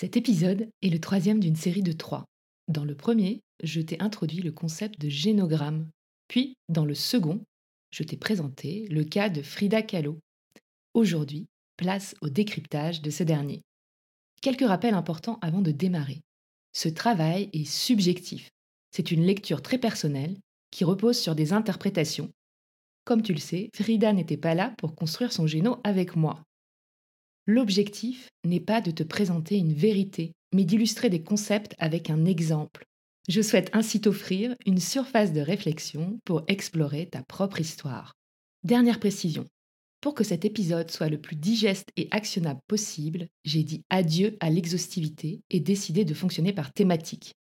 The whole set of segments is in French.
Cet épisode est le troisième d'une série de trois. Dans le premier, je t'ai introduit le concept de génogramme. Puis, dans le second, je t'ai présenté le cas de Frida Kahlo. Aujourd'hui, place au décryptage de ce dernier. Quelques rappels importants avant de démarrer. Ce travail est subjectif. C'est une lecture très personnelle qui repose sur des interprétations. Comme tu le sais, Frida n'était pas là pour construire son géno avec moi. L'objectif n'est pas de te présenter une vérité, mais d'illustrer des concepts avec un exemple. Je souhaite ainsi t'offrir une surface de réflexion pour explorer ta propre histoire. Dernière précision. Pour que cet épisode soit le plus digeste et actionnable possible, j'ai dit adieu à l'exhaustivité et décidé de fonctionner par thématique.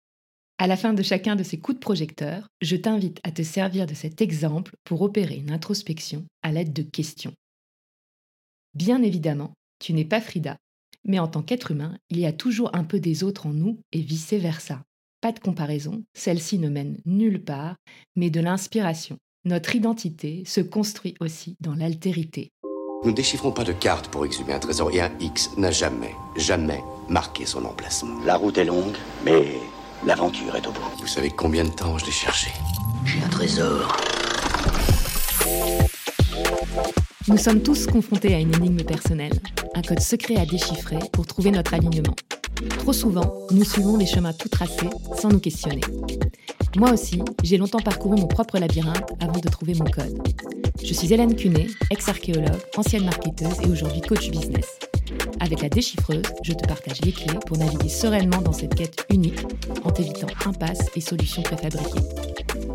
À la fin de chacun de ces coups de projecteur, je t'invite à te servir de cet exemple pour opérer une introspection à l'aide de questions. Bien évidemment, tu n'es pas Frida. Mais en tant qu'être humain, il y a toujours un peu des autres en nous et vice-versa. Pas de comparaison, celle-ci ne mène nulle part, mais de l'inspiration. Notre identité se construit aussi dans l'altérité. Nous ne déchiffrons pas de cartes pour exhumer un trésor et un X n'a jamais, jamais marqué son emplacement. La route est longue, mais l'aventure est au bout. Vous savez combien de temps je l'ai cherché J'ai un trésor. Nous sommes tous confrontés à une énigme personnelle, un code secret à déchiffrer pour trouver notre alignement. Trop souvent, nous suivons des chemins tout tracés sans nous questionner. Moi aussi, j'ai longtemps parcouru mon propre labyrinthe avant de trouver mon code. Je suis Hélène Cunet, ex-archéologue, ancienne marketeuse et aujourd'hui coach business. Avec la déchiffreuse, je te partage les clés pour naviguer sereinement dans cette quête unique en t'évitant impasses et solutions préfabriquées.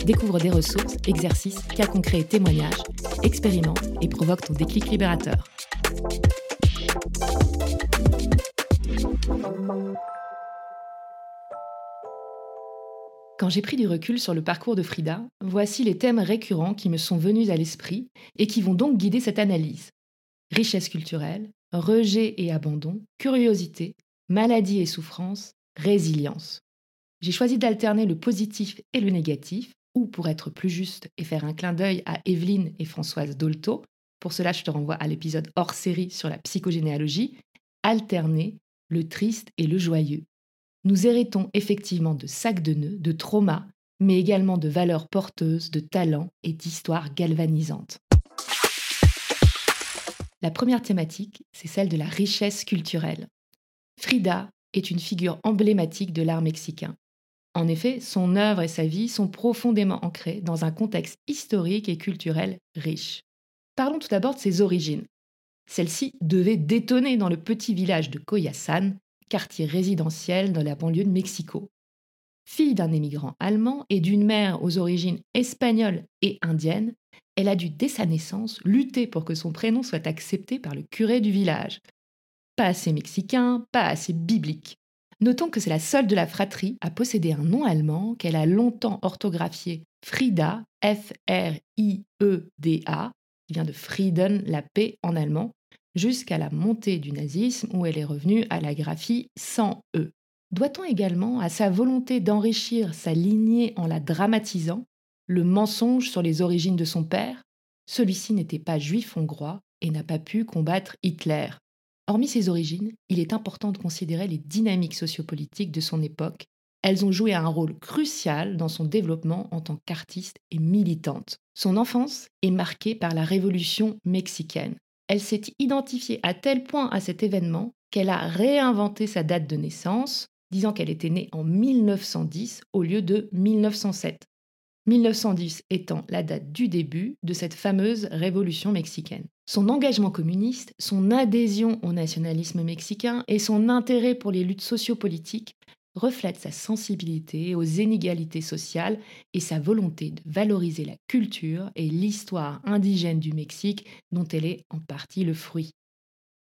Découvre des ressources, exercices, cas concrets et témoignages, expérimente et provoque ton déclic libérateur. Quand j'ai pris du recul sur le parcours de Frida, voici les thèmes récurrents qui me sont venus à l'esprit et qui vont donc guider cette analyse. Richesse culturelle, rejet et abandon, curiosité, maladie et souffrance, résilience. J'ai choisi d'alterner le positif et le négatif, ou pour être plus juste et faire un clin d'œil à Evelyne et Françoise Dolto, pour cela je te renvoie à l'épisode hors série sur la psychogénéalogie, alterner le triste et le joyeux. Nous héritons effectivement de sacs de nœuds, de traumas, mais également de valeurs porteuses, de talents et d'histoires galvanisantes. La première thématique, c'est celle de la richesse culturelle. Frida est une figure emblématique de l'art mexicain. En effet, son œuvre et sa vie sont profondément ancrées dans un contexte historique et culturel riche. Parlons tout d'abord de ses origines. Celle-ci devait détonner dans le petit village de Coyasan, quartier résidentiel dans la banlieue de Mexico. Fille d'un émigrant allemand et d'une mère aux origines espagnoles et indiennes, elle a dû, dès sa naissance, lutter pour que son prénom soit accepté par le curé du village. Pas assez mexicain, pas assez biblique. Notons que c'est la seule de la fratrie à posséder un nom allemand qu'elle a longtemps orthographié Frida, F-R-I-E-D-A, qui vient de Frieden, la paix en allemand, jusqu'à la montée du nazisme où elle est revenue à la graphie sans E. Doit-on également à sa volonté d'enrichir sa lignée en la dramatisant le mensonge sur les origines de son père? Celui-ci n'était pas juif hongrois et n'a pas pu combattre Hitler. Hormis ses origines, il est important de considérer les dynamiques sociopolitiques de son époque. Elles ont joué un rôle crucial dans son développement en tant qu'artiste et militante. Son enfance est marquée par la révolution mexicaine. Elle s'est identifiée à tel point à cet événement qu'elle a réinventé sa date de naissance, disant qu'elle était née en 1910 au lieu de 1907. 1910 étant la date du début de cette fameuse révolution mexicaine. Son engagement communiste, son adhésion au nationalisme mexicain et son intérêt pour les luttes sociopolitiques reflètent sa sensibilité aux inégalités sociales et sa volonté de valoriser la culture et l'histoire indigène du Mexique dont elle est en partie le fruit.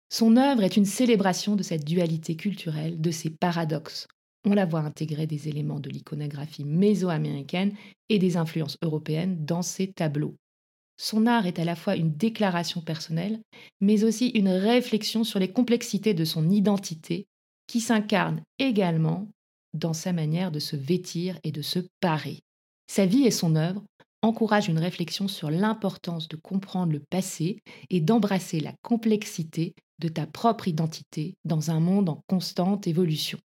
Son œuvre est une célébration de cette dualité culturelle, de ses paradoxes, on la voit intégrer des éléments de l'iconographie mésoaméricaine et des influences européennes dans ses tableaux. Son art est à la fois une déclaration personnelle, mais aussi une réflexion sur les complexités de son identité, qui s'incarne également dans sa manière de se vêtir et de se parer. Sa vie et son œuvre encouragent une réflexion sur l'importance de comprendre le passé et d'embrasser la complexité de ta propre identité dans un monde en constante évolution.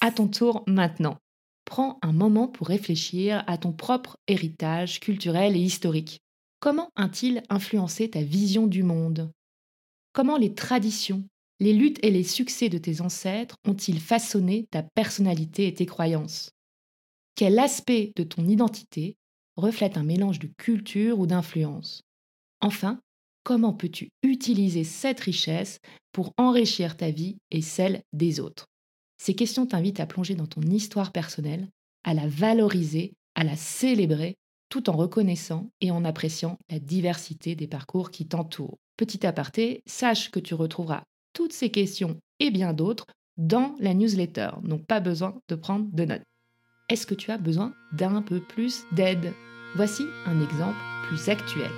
À ton tour maintenant, prends un moment pour réfléchir à ton propre héritage culturel et historique. Comment a-t-il influencé ta vision du monde? Comment les traditions, les luttes et les succès de tes ancêtres ont-ils façonné ta personnalité et tes croyances? Quel aspect de ton identité reflète un mélange de culture ou d'influence? Enfin, comment peux-tu utiliser cette richesse pour enrichir ta vie et celle des autres? Ces questions t'invitent à plonger dans ton histoire personnelle, à la valoriser, à la célébrer, tout en reconnaissant et en appréciant la diversité des parcours qui t'entourent. Petit aparté, sache que tu retrouveras toutes ces questions et bien d'autres dans la newsletter, donc pas besoin de prendre de notes. Est-ce que tu as besoin d'un peu plus d'aide? Voici un exemple plus actuel.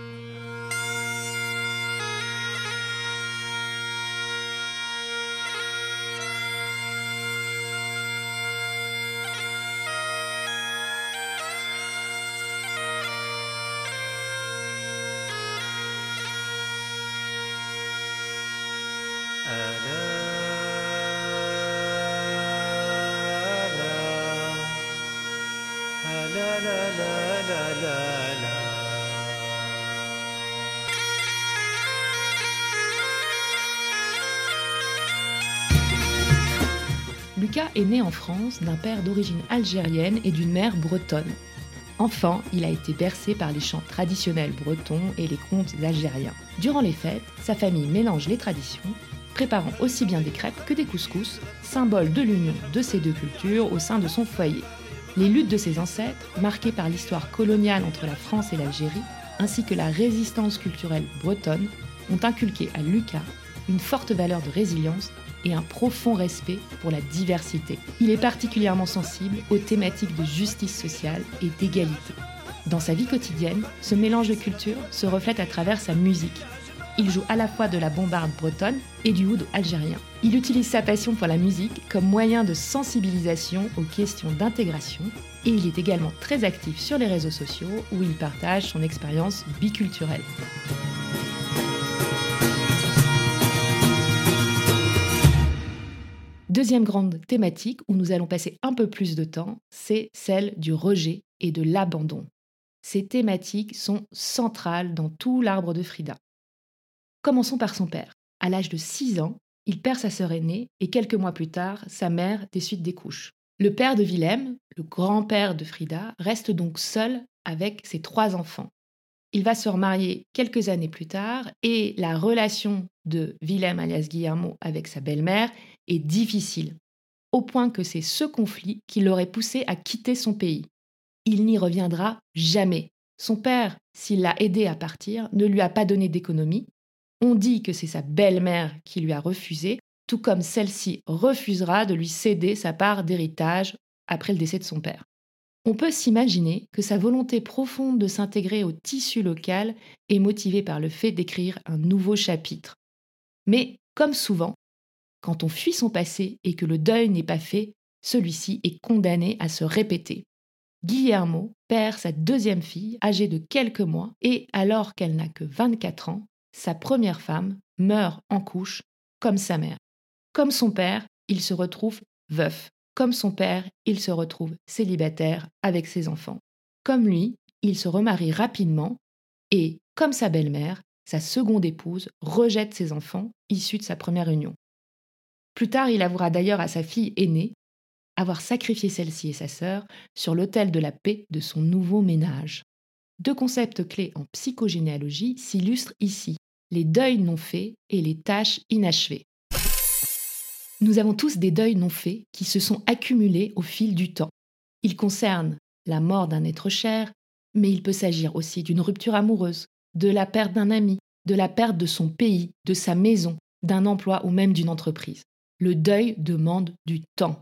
Est né en France d'un père d'origine algérienne et d'une mère bretonne. Enfant, il a été bercé par les chants traditionnels bretons et les contes algériens. Durant les fêtes, sa famille mélange les traditions, préparant aussi bien des crêpes que des couscous, symbole de l'union de ces deux cultures au sein de son foyer. Les luttes de ses ancêtres, marquées par l'histoire coloniale entre la France et l'Algérie, ainsi que la résistance culturelle bretonne, ont inculqué à Lucas une forte valeur de résilience et un profond respect pour la diversité. Il est particulièrement sensible aux thématiques de justice sociale et d'égalité. Dans sa vie quotidienne, ce mélange de cultures se reflète à travers sa musique. Il joue à la fois de la bombarde bretonne et du oud algérien. Il utilise sa passion pour la musique comme moyen de sensibilisation aux questions d'intégration et il est également très actif sur les réseaux sociaux où il partage son expérience biculturelle. Deuxième grande thématique où nous allons passer un peu plus de temps, c'est celle du rejet et de l'abandon. Ces thématiques sont centrales dans tout l'arbre de Frida. Commençons par son père. À l'âge de 6 ans, il perd sa sœur aînée et quelques mois plus tard, sa mère des suites des couches. Le père de Willem, le grand-père de Frida, reste donc seul avec ses trois enfants. Il va se remarier quelques années plus tard et la relation de Willem alias Guillermo avec sa belle-mère difficile, au point que c'est ce conflit qui l'aurait poussé à quitter son pays. Il n'y reviendra jamais. Son père, s'il l'a aidé à partir, ne lui a pas donné d'économie. On dit que c'est sa belle-mère qui lui a refusé, tout comme celle-ci refusera de lui céder sa part d'héritage après le décès de son père. On peut s'imaginer que sa volonté profonde de s'intégrer au tissu local est motivée par le fait d'écrire un nouveau chapitre. Mais, comme souvent, quand on fuit son passé et que le deuil n'est pas fait, celui-ci est condamné à se répéter. Guillermo perd sa deuxième fille, âgée de quelques mois, et alors qu'elle n'a que 24 ans, sa première femme meurt en couche, comme sa mère. Comme son père, il se retrouve veuf comme son père, il se retrouve célibataire avec ses enfants. Comme lui, il se remarie rapidement et, comme sa belle-mère, sa seconde épouse rejette ses enfants issus de sa première union. Plus tard, il avouera d'ailleurs à sa fille aînée avoir sacrifié celle-ci et sa sœur sur l'autel de la paix de son nouveau ménage. Deux concepts clés en psychogénéalogie s'illustrent ici, les deuils non faits et les tâches inachevées. Nous avons tous des deuils non faits qui se sont accumulés au fil du temps. Ils concernent la mort d'un être cher, mais il peut s'agir aussi d'une rupture amoureuse, de la perte d'un ami, de la perte de son pays, de sa maison, d'un emploi ou même d'une entreprise. Le deuil demande du temps.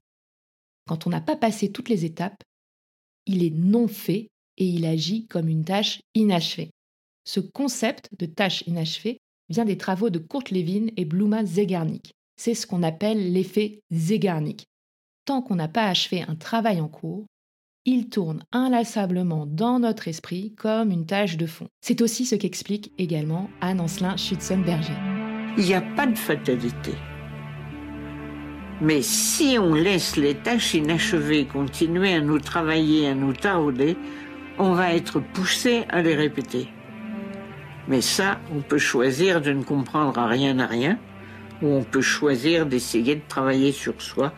Quand on n'a pas passé toutes les étapes, il est non fait et il agit comme une tâche inachevée. Ce concept de tâche inachevée vient des travaux de Kurt Lewin et Bluma Zegarnik. C'est ce qu'on appelle l'effet Zeigarnik. Tant qu'on n'a pas achevé un travail en cours, il tourne inlassablement dans notre esprit comme une tâche de fond. C'est aussi ce qu'explique également Anne Ancelin Schutzenberger. Il n'y a pas de fatalité. Mais si on laisse les tâches inachevées continuer à nous travailler, à nous tarauder, on va être poussé à les répéter. Mais ça, on peut choisir de ne comprendre à rien à rien, ou on peut choisir d'essayer de travailler sur soi.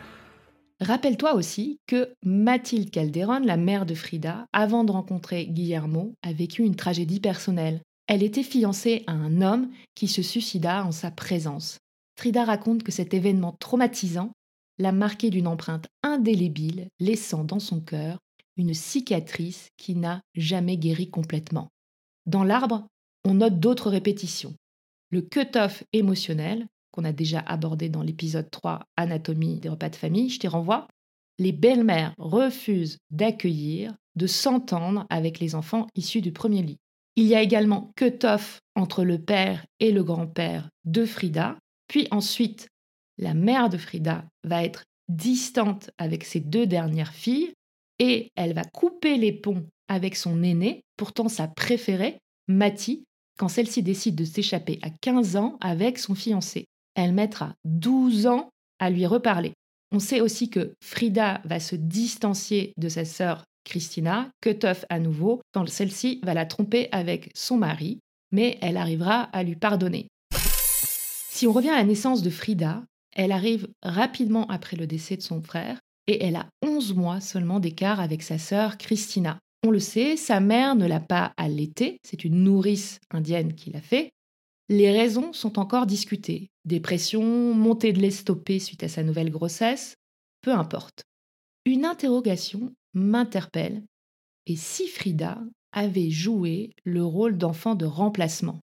Rappelle-toi aussi que Mathilde Calderon, la mère de Frida, avant de rencontrer Guillermo, a vécu une tragédie personnelle. Elle était fiancée à un homme qui se suicida en sa présence. Frida raconte que cet événement traumatisant l'a marqué d'une empreinte indélébile, laissant dans son cœur une cicatrice qui n'a jamais guéri complètement. Dans l'arbre, on note d'autres répétitions. Le cut-off émotionnel, qu'on a déjà abordé dans l'épisode 3, Anatomie des repas de famille, je t'y renvoie. Les belles-mères refusent d'accueillir, de s'entendre avec les enfants issus du premier lit. Il y a également cut-off entre le père et le grand-père de Frida. Puis ensuite, la mère de Frida va être distante avec ses deux dernières filles et elle va couper les ponts avec son aîné, pourtant sa préférée, Mati, quand celle-ci décide de s'échapper à 15 ans avec son fiancé. Elle mettra 12 ans à lui reparler. On sait aussi que Frida va se distancier de sa sœur Christina, cut off à nouveau, quand celle-ci va la tromper avec son mari, mais elle arrivera à lui pardonner. Si on revient à la naissance de Frida, elle arrive rapidement après le décès de son frère et elle a 11 mois seulement d'écart avec sa sœur Christina. On le sait, sa mère ne l'a pas allaitée, c'est une nourrice indienne qui l'a fait. Les raisons sont encore discutées. Dépression, montée de lait stoppée suite à sa nouvelle grossesse, peu importe. Une interrogation m'interpelle. Et si Frida avait joué le rôle d'enfant de remplacement?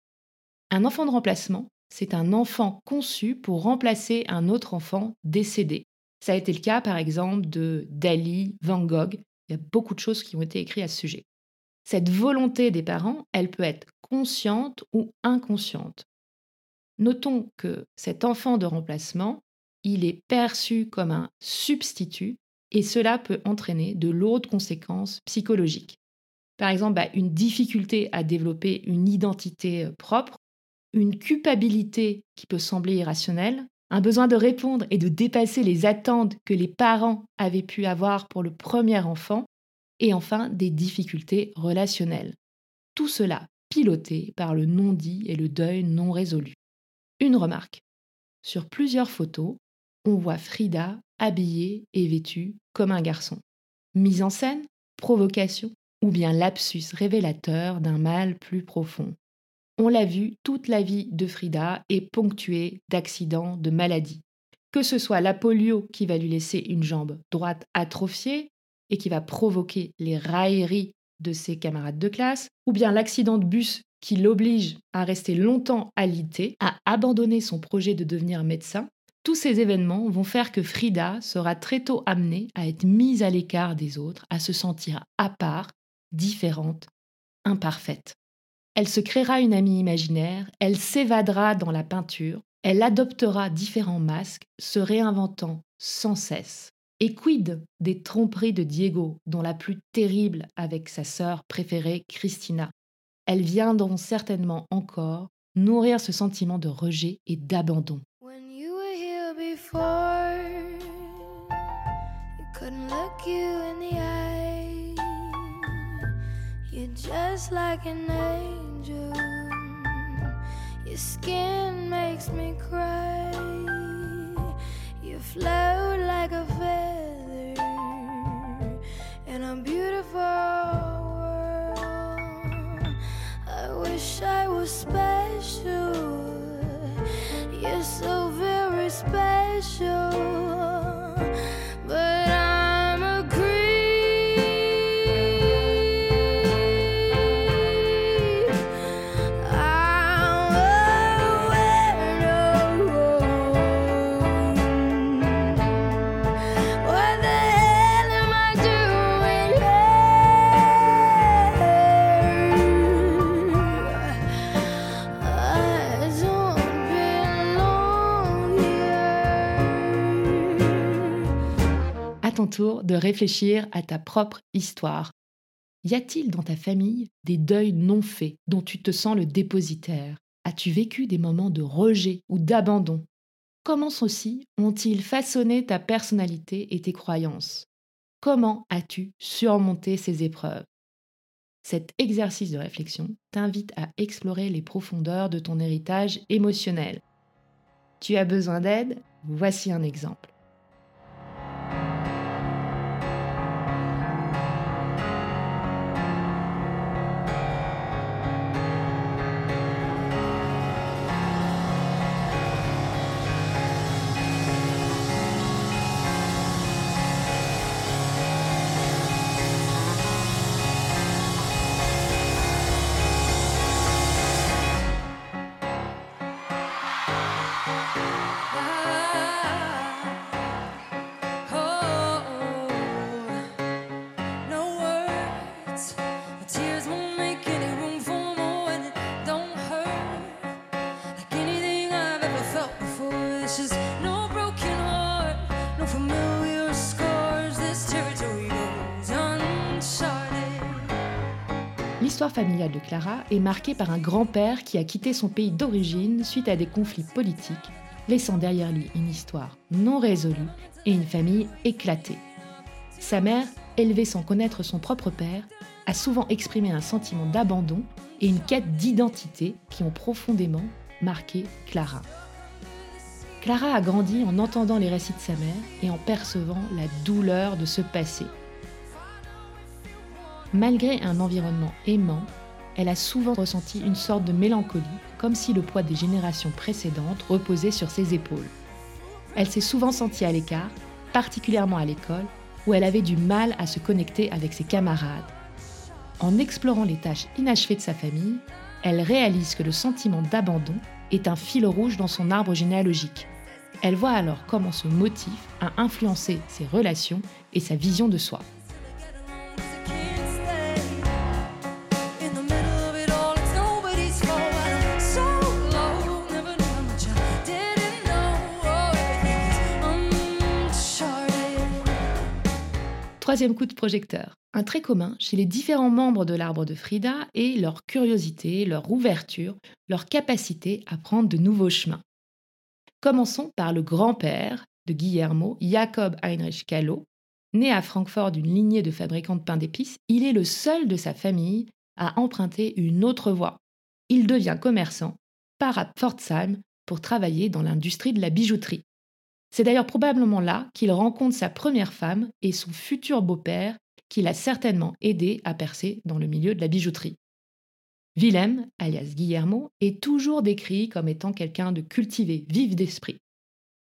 Un enfant de remplacement, c'est un enfant conçu pour remplacer un autre enfant décédé. Ça a été le cas, par exemple, de Dali, Van Gogh, il y a beaucoup de choses qui ont été écrites à ce sujet. Cette volonté des parents, elle peut être consciente ou inconsciente. Notons que cet enfant de remplacement, il est perçu comme un substitut et cela peut entraîner de lourdes conséquences psychologiques. Par exemple, bah, une difficulté à développer une identité euh, propre, une culpabilité qui peut sembler irrationnelle, un besoin de répondre et de dépasser les attentes que les parents avaient pu avoir pour le premier enfant, et enfin des difficultés relationnelles. Tout cela piloté par le non-dit et le deuil non résolu. Une remarque. Sur plusieurs photos, on voit Frida habillée et vêtue comme un garçon. Mise en scène, provocation ou bien lapsus révélateur d'un mal plus profond. On l'a vu, toute la vie de Frida est ponctuée d'accidents, de maladies. Que ce soit la polio qui va lui laisser une jambe droite atrophiée et qui va provoquer les railleries de ses camarades de classe, ou bien l'accident de bus qui l'oblige à rester longtemps alité, à abandonner son projet de devenir médecin, tous ces événements vont faire que Frida sera très tôt amenée à être mise à l'écart des autres, à se sentir à part, différente, imparfaite. Elle se créera une amie imaginaire, elle s'évadera dans la peinture, elle adoptera différents masques, se réinventant sans cesse. Et quid des tromperies de Diego, dont la plus terrible avec sa sœur préférée Christina? Elles viendront certainement encore nourrir ce sentiment de rejet et d'abandon. Angel. Your skin makes me cry. You float like a feather in a beautiful world. I wish I was special. You're so very special. Tour de réfléchir à ta propre histoire. Y a-t-il dans ta famille des deuils non faits dont tu te sens le dépositaire? As-tu vécu des moments de rejet ou d'abandon? Comment ceux-ci ont-ils façonné ta personnalité et tes croyances? Comment as-tu surmonté ces épreuves? Cet exercice de réflexion t'invite à explorer les profondeurs de ton héritage émotionnel. Tu as besoin d'aide? Voici un exemple. L'histoire familiale de Clara est marquée par un grand-père qui a quitté son pays d'origine suite à des conflits politiques, laissant derrière lui une histoire non résolue et une famille éclatée. Sa mère, élevée sans connaître son propre père, a souvent exprimé un sentiment d'abandon et une quête d'identité qui ont profondément marqué Clara. Clara a grandi en entendant les récits de sa mère et en percevant la douleur de ce passé. Malgré un environnement aimant, elle a souvent ressenti une sorte de mélancolie, comme si le poids des générations précédentes reposait sur ses épaules. Elle s'est souvent sentie à l'écart, particulièrement à l'école, où elle avait du mal à se connecter avec ses camarades. En explorant les tâches inachevées de sa famille, elle réalise que le sentiment d'abandon est un fil rouge dans son arbre généalogique. Elle voit alors comment ce motif a influencé ses relations et sa vision de soi. Troisième coup de projecteur. Un trait commun chez les différents membres de l'arbre de Frida est leur curiosité, leur ouverture, leur capacité à prendre de nouveaux chemins. Commençons par le grand-père de Guillermo, Jacob Heinrich Kahlo. Né à Francfort d'une lignée de fabricants de pain d'épices, il est le seul de sa famille à emprunter une autre voie. Il devient commerçant, part à Pforzheim pour travailler dans l'industrie de la bijouterie. C'est d'ailleurs probablement là qu'il rencontre sa première femme et son futur beau-père, qui l'a certainement aidé à percer dans le milieu de la bijouterie. Willem, alias Guillermo, est toujours décrit comme étant quelqu'un de cultivé, vif d'esprit.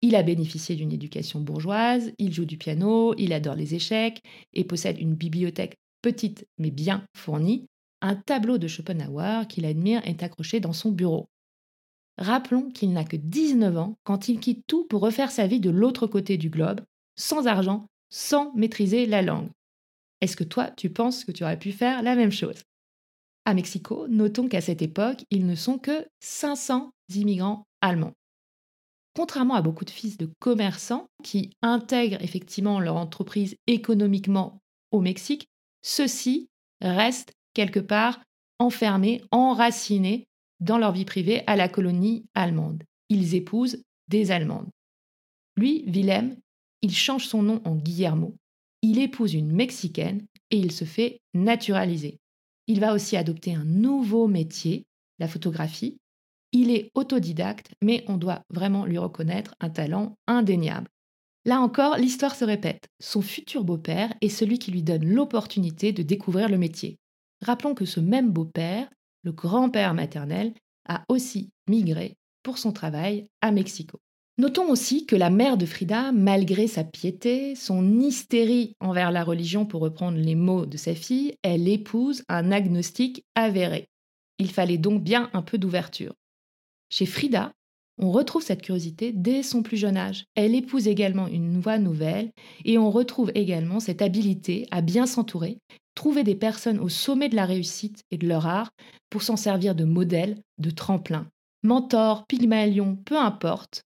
Il a bénéficié d'une éducation bourgeoise, il joue du piano, il adore les échecs et possède une bibliothèque petite mais bien fournie. Un tableau de Schopenhauer qu'il admire est accroché dans son bureau. Rappelons qu'il n'a que 19 ans quand il quitte tout pour refaire sa vie de l'autre côté du globe, sans argent, sans maîtriser la langue. Est-ce que toi, tu penses que tu aurais pu faire la même chose? À Mexico, notons qu'à cette époque, ils ne sont que 500 immigrants allemands. Contrairement à beaucoup de fils de commerçants qui intègrent effectivement leur entreprise économiquement au Mexique, ceux-ci restent quelque part enfermés, enracinés dans leur vie privée à la colonie allemande. Ils épousent des Allemandes. Lui, Willem, il change son nom en Guillermo. Il épouse une Mexicaine et il se fait naturaliser. Il va aussi adopter un nouveau métier, la photographie. Il est autodidacte, mais on doit vraiment lui reconnaître un talent indéniable. Là encore, l'histoire se répète. Son futur beau-père est celui qui lui donne l'opportunité de découvrir le métier. Rappelons que ce même beau-père le grand-père maternel, a aussi migré pour son travail à Mexico. Notons aussi que la mère de Frida, malgré sa piété, son hystérie envers la religion, pour reprendre les mots de sa fille, elle épouse un agnostique avéré. Il fallait donc bien un peu d'ouverture. Chez Frida, on retrouve cette curiosité dès son plus jeune âge. Elle épouse également une voix nouvelle et on retrouve également cette habileté à bien s'entourer, trouver des personnes au sommet de la réussite et de leur art pour s'en servir de modèle, de tremplin. Mentor, Pygmalion, peu importe.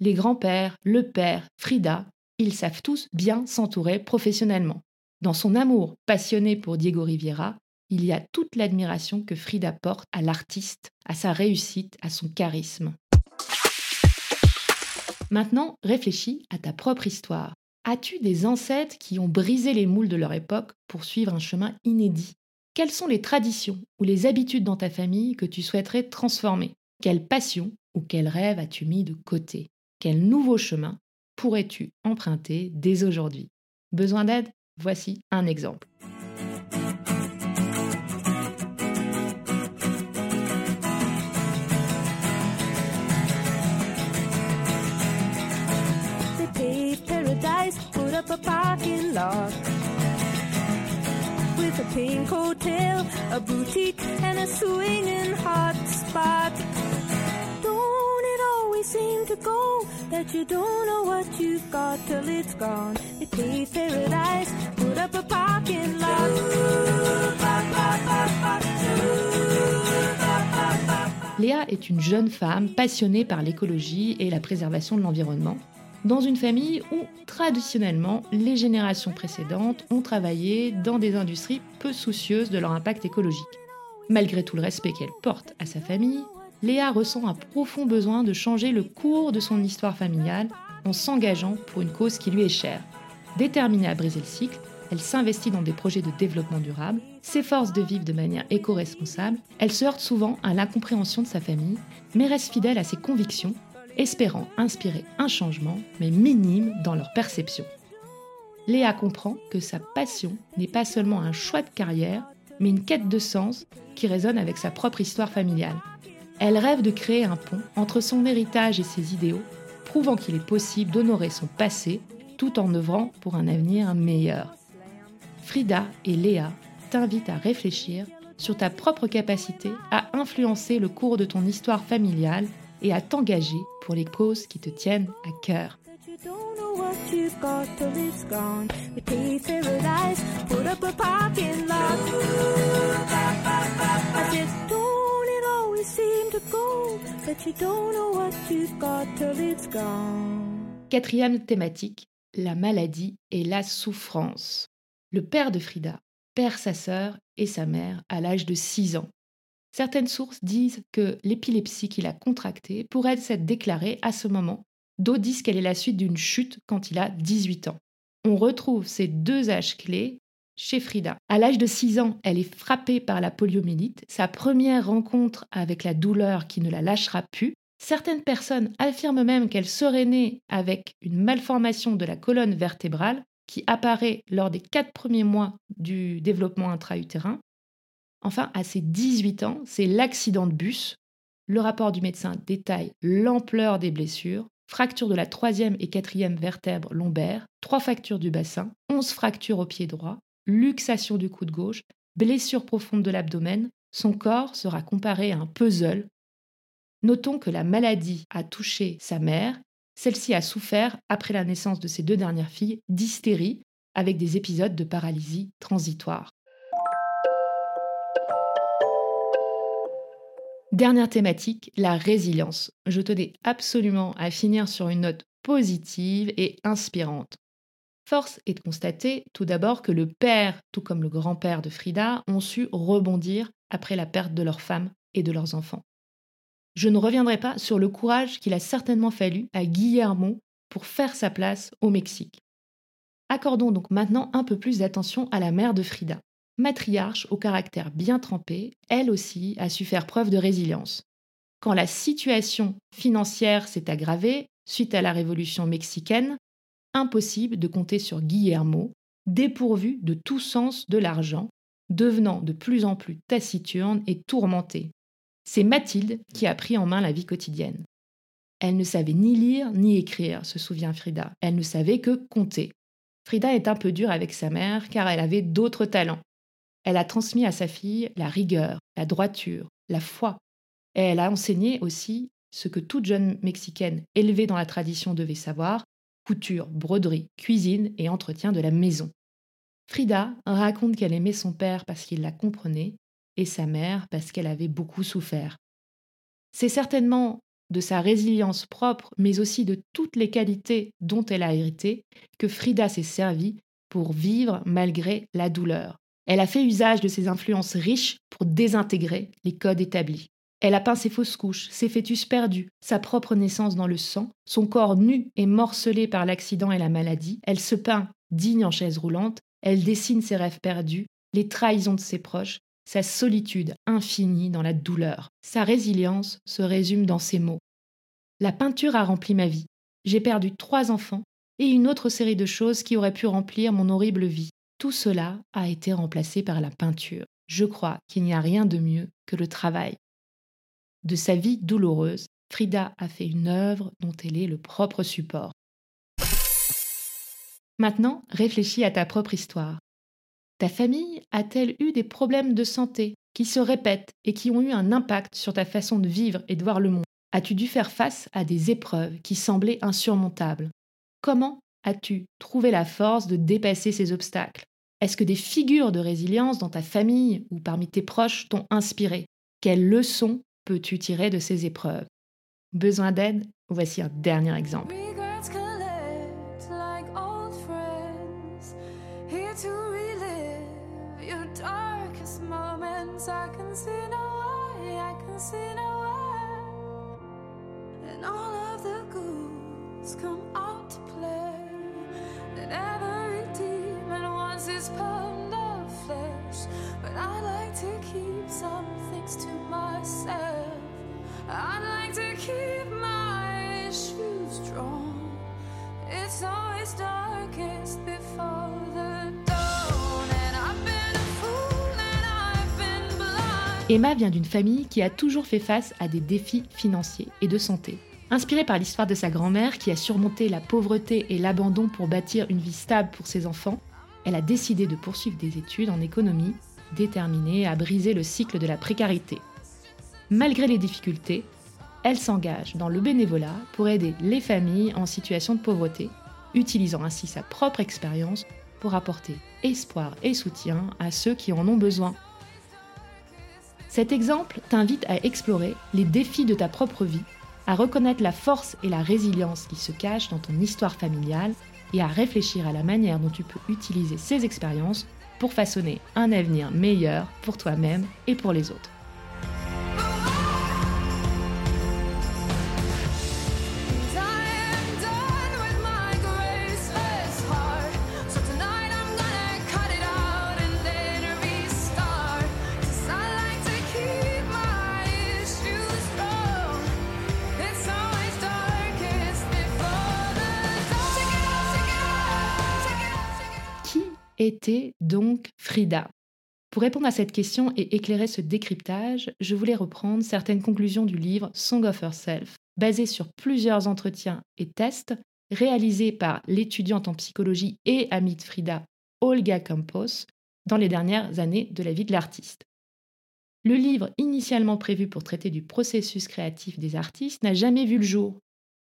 Les grands-pères, le père, Frida, ils savent tous bien s'entourer professionnellement. Dans son amour passionné pour Diego Riviera, il y a toute l'admiration que Frida porte à l'artiste, à sa réussite, à son charisme. Maintenant, réfléchis à ta propre histoire. As-tu des ancêtres qui ont brisé les moules de leur époque pour suivre un chemin inédit? Quelles sont les traditions ou les habitudes dans ta famille que tu souhaiterais transformer? Quelle passion ou quel rêve as-tu mis de côté? Quel nouveau chemin pourrais-tu emprunter dès aujourd'hui? Besoin d'aide? Voici un exemple. A parking lot with a pink hotel, a boutique, and a swinging hot spot. Don't it always seem to go that you don't know what you've got till it's gone? It pays paradise, put up a parking lot. Léa est une jeune femme passionnée par l'écologie et la préservation de l'environnement dans une famille où, traditionnellement, les générations précédentes ont travaillé dans des industries peu soucieuses de leur impact écologique. Malgré tout le respect qu'elle porte à sa famille, Léa ressent un profond besoin de changer le cours de son histoire familiale en s'engageant pour une cause qui lui est chère. Déterminée à briser le cycle, elle s'investit dans des projets de développement durable, s'efforce de vivre de manière éco-responsable, elle se heurte souvent à l'incompréhension de sa famille, mais reste fidèle à ses convictions espérant inspirer un changement, mais minime dans leur perception. Léa comprend que sa passion n'est pas seulement un choix de carrière, mais une quête de sens qui résonne avec sa propre histoire familiale. Elle rêve de créer un pont entre son héritage et ses idéaux, prouvant qu'il est possible d'honorer son passé tout en œuvrant pour un avenir meilleur. Frida et Léa t'invitent à réfléchir sur ta propre capacité à influencer le cours de ton histoire familiale et à t'engager pour les causes qui te tiennent à cœur. Quatrième thématique, la maladie et la souffrance. Le père de Frida perd sa sœur et sa mère à l'âge de 6 ans Certaines sources disent que l'épilepsie qu'il a contractée pourrait s'être déclarée à ce moment. D'autres disent qu'elle est la suite d'une chute quand il a 18 ans. On retrouve ces deux âges clés chez Frida. À l'âge de 6 ans, elle est frappée par la poliomyélite, sa première rencontre avec la douleur qui ne la lâchera plus. Certaines personnes affirment même qu'elle serait née avec une malformation de la colonne vertébrale qui apparaît lors des quatre premiers mois du développement intra-utérin. Enfin, à ses 18 ans, c'est l'accident de bus. Le rapport du médecin détaille l'ampleur des blessures, fracture de la troisième et quatrième vertèbre lombaire, trois fractures du bassin, 11 fractures au pied droit, luxation du coude gauche, blessure profonde de l'abdomen. Son corps sera comparé à un puzzle. Notons que la maladie a touché sa mère. Celle-ci a souffert, après la naissance de ses deux dernières filles, d'hystérie, avec des épisodes de paralysie transitoire. Dernière thématique, la résilience. Je tenais absolument à finir sur une note positive et inspirante. Force est de constater tout d'abord que le père, tout comme le grand-père de Frida, ont su rebondir après la perte de leur femme et de leurs enfants. Je ne reviendrai pas sur le courage qu'il a certainement fallu à Guillermo pour faire sa place au Mexique. Accordons donc maintenant un peu plus d'attention à la mère de Frida matriarche au caractère bien trempé, elle aussi a su faire preuve de résilience. Quand la situation financière s'est aggravée suite à la révolution mexicaine, impossible de compter sur Guillermo, dépourvu de tout sens de l'argent, devenant de plus en plus taciturne et tourmentée. C'est Mathilde qui a pris en main la vie quotidienne. Elle ne savait ni lire ni écrire, se souvient Frida. Elle ne savait que compter. Frida est un peu dure avec sa mère car elle avait d'autres talents. Elle a transmis à sa fille la rigueur, la droiture, la foi. Elle a enseigné aussi ce que toute jeune Mexicaine élevée dans la tradition devait savoir, couture, broderie, cuisine et entretien de la maison. Frida raconte qu'elle aimait son père parce qu'il la comprenait et sa mère parce qu'elle avait beaucoup souffert. C'est certainement de sa résilience propre, mais aussi de toutes les qualités dont elle a hérité, que Frida s'est servie pour vivre malgré la douleur, Elle a fait usage de ses influences riches pour désintégrer les codes établis. Elle a peint ses fausses couches, ses fœtus perdus, sa propre naissance dans le sang, son corps nu et morcelé par l'accident et la maladie. Elle se peint digne en chaise roulante, elle dessine ses rêves perdus, les trahisons de ses proches, sa solitude infinie dans la douleur. Sa résilience se résume dans ces mots. La peinture a rempli ma vie. J'ai perdu trois enfants et une autre série de choses qui auraient pu remplir mon horrible vie. Tout cela a été remplacé par la peinture. Je crois qu'il n'y a rien de mieux que le travail. De sa vie douloureuse, Frida a fait une œuvre dont elle est le propre support. Maintenant, réfléchis à ta propre histoire. Ta famille a-t-elle eu des problèmes de santé qui se répètent et qui ont eu un impact sur ta façon de vivre et de voir le monde? As-tu dû faire face à des épreuves qui semblaient insurmontables? Comment as-tu trouvé la force de dépasser ces obstacles? Est-ce que des figures de résilience dans ta famille ou parmi tes proches t'ont inspiré? Quelles leçons peux-tu tirer de ces épreuves? Besoin d'aide? Voici un dernier exemple. Emma vient d'une famille qui a toujours fait face à des défis financiers et de santé. Inspirée par l'histoire de sa grand-mère qui a surmonté la pauvreté et l'abandon pour bâtir une vie stable pour ses enfants, elle a décidé de poursuivre des études en économie, déterminée à briser le cycle de la précarité. Malgré les difficultés, elle s'engage dans le bénévolat pour aider les familles en situation de pauvreté, utilisant ainsi sa propre expérience pour apporter espoir et soutien à ceux qui en ont besoin. Cet exemple t'invite à explorer les défis de ta propre vie, à reconnaître la force et la résilience qui se cachent dans ton histoire familiale et à réfléchir à la manière dont tu peux utiliser ces expériences pour façonner un avenir meilleur pour toi-même et pour les autres. Était donc Frida Pour répondre à cette question et éclairer ce décryptage, je voulais reprendre certaines conclusions du livre Song of Herself, basé sur plusieurs entretiens et tests réalisés par l'étudiante en psychologie et amie de Frida, Olga Campos, dans les dernières années de la vie de l'artiste. Le livre, initialement prévu pour traiter du processus créatif des artistes, n'a jamais vu le jour.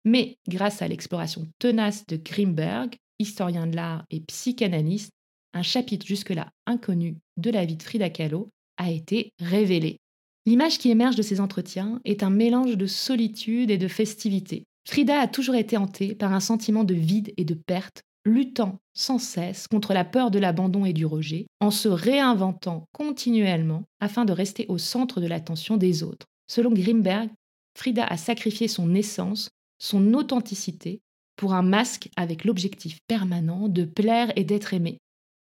Mais grâce à l'exploration tenace de Grimberg, historien de l'art et psychanalyste, un chapitre jusque-là inconnu de la vie de Frida Kahlo a été révélé. L'image qui émerge de ces entretiens est un mélange de solitude et de festivité. Frida a toujours été hantée par un sentiment de vide et de perte, luttant sans cesse contre la peur de l'abandon et du rejet, en se réinventant continuellement afin de rester au centre de l'attention des autres. Selon Grimberg, Frida a sacrifié son essence, son authenticité, pour un masque avec l'objectif permanent de plaire et d'être aimé.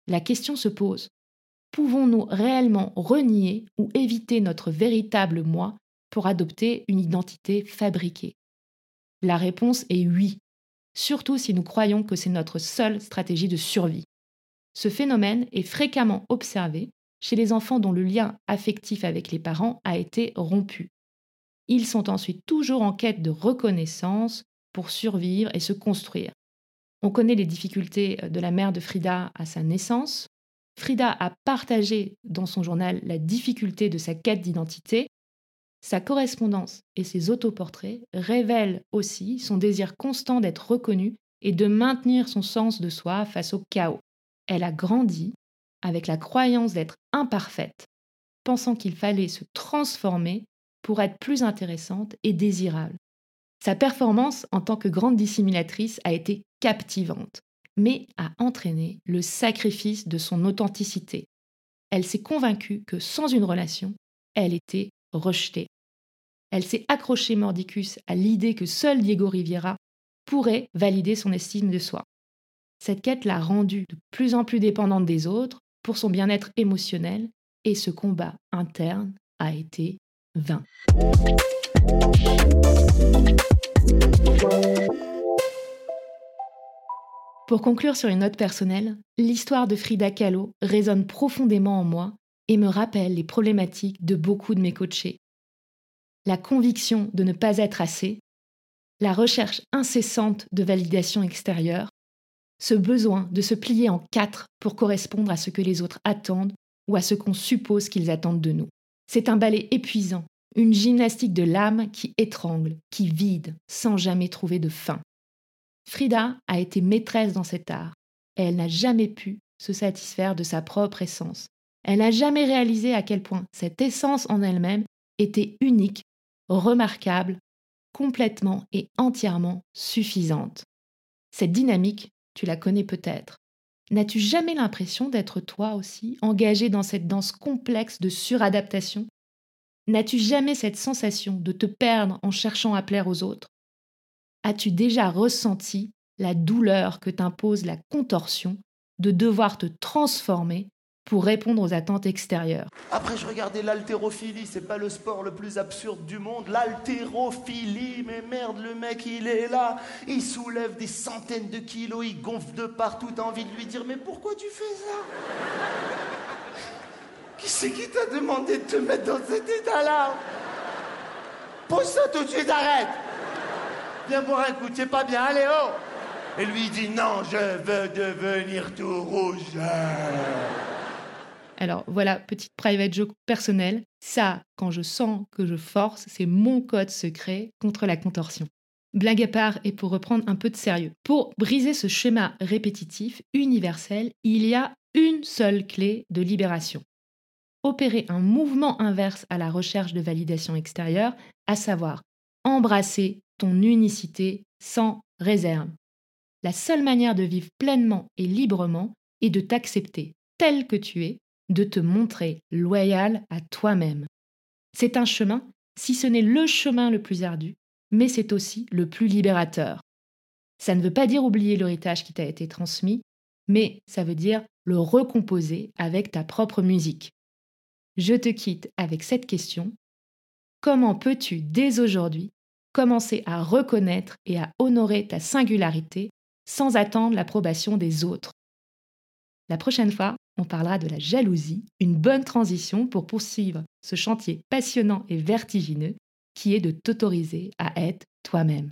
La question se pose. Pouvons-nous réellement renier ou éviter notre véritable moi pour adopter une identité fabriquée? La réponse est oui, surtout si nous croyons que c'est notre seule stratégie de survie. Ce phénomène est fréquemment observé chez les enfants dont le lien affectif avec les parents a été rompu. Ils sont ensuite toujours en quête de reconnaissance pour survivre et se construire. On connaît les difficultés de la mère de Frida à sa naissance. Frida a partagé dans son journal la difficulté de sa quête d'identité. Sa correspondance et ses autoportraits révèlent aussi son désir constant d'être reconnue et de maintenir son sens de soi face au chaos. Elle a grandi avec la croyance d'être imparfaite, pensant qu'il fallait se transformer pour être plus intéressante et désirable. Sa performance en tant que grande dissimulatrice a été captivante, mais a entraîné le sacrifice de son authenticité. elle s'est convaincue que sans une relation, elle était rejetée. Elle s'est accrochée mordicus à l'idée que seul Diego Riviera pourrait valider son estime de soi. Cette quête l'a rendue de plus en plus dépendante des autres pour son bien-être émotionnel et ce combat interne a été vain. Pour conclure sur une note personnelle, l'histoire de Frida Kahlo résonne profondément en moi et me rappelle les problématiques de beaucoup de mes coachés. La conviction de ne pas être assez, la recherche incessante de validation extérieure, ce besoin de se plier en quatre pour correspondre à ce que les autres attendent ou à ce qu'on suppose qu'ils attendent de nous. C'est un ballet épuisant, une gymnastique de l'âme qui étrangle, qui vide, sans jamais trouver de fin. Frida a été maîtresse dans cet art, et elle n'a jamais pu se satisfaire de sa propre essence. Elle n'a jamais réalisé à quel point cette essence en elle-même était unique, remarquable, complètement et entièrement suffisante. Cette dynamique, tu la connais peut-être. N'as-tu jamais l'impression d'être toi aussi engagé dans cette danse complexe de suradaptation? N'as-tu jamais cette sensation de te perdre en cherchant à plaire aux autres? As-tu déjà ressenti la douleur que t'impose la contorsion de devoir te transformer pour répondre aux attentes extérieures? Après, je regardais l'haltérophilie, c'est pas le sport le plus absurde du monde. L'haltérophilie, mais merde, le mec, il est là, il soulève des centaines de kilos, il gonfle de partout, t'as envie de lui dire, mais pourquoi tu fais ça? Qui c'est qui t'a demandé de te mettre dans cet état-là Pose ça tout de suite, arrête Viens boire un coup, c'est pas bien, allez, oh Et lui, dit, non, je veux devenir tout rouge. Alors voilà, petite private joke personnelle. Ça, quand je sens que je force, c'est mon code secret contre la contorsion. Blague à part et pour reprendre un peu de sérieux. Pour briser ce schéma répétitif, universel, il y a une seule clé de libération. Opérer un mouvement inverse à la recherche de validation extérieure, à savoir embrasser ton unicité sans réserve. La seule manière de vivre pleinement et librement est de t'accepter tel que tu es de te montrer loyal à toi-même. C'est un chemin, si ce n'est le chemin le plus ardu, mais c'est aussi le plus libérateur. Ça ne veut pas dire oublier l'héritage qui t'a été transmis, mais ça veut dire le recomposer avec ta propre musique. Je te quitte avec cette question. Comment peux-tu, dès aujourd'hui, commencer à reconnaître et à honorer ta singularité sans attendre l'approbation des autres? La prochaine fois, on parlera de la jalousie, une bonne transition pour poursuivre ce chantier passionnant et vertigineux qui est de t'autoriser à être toi-même.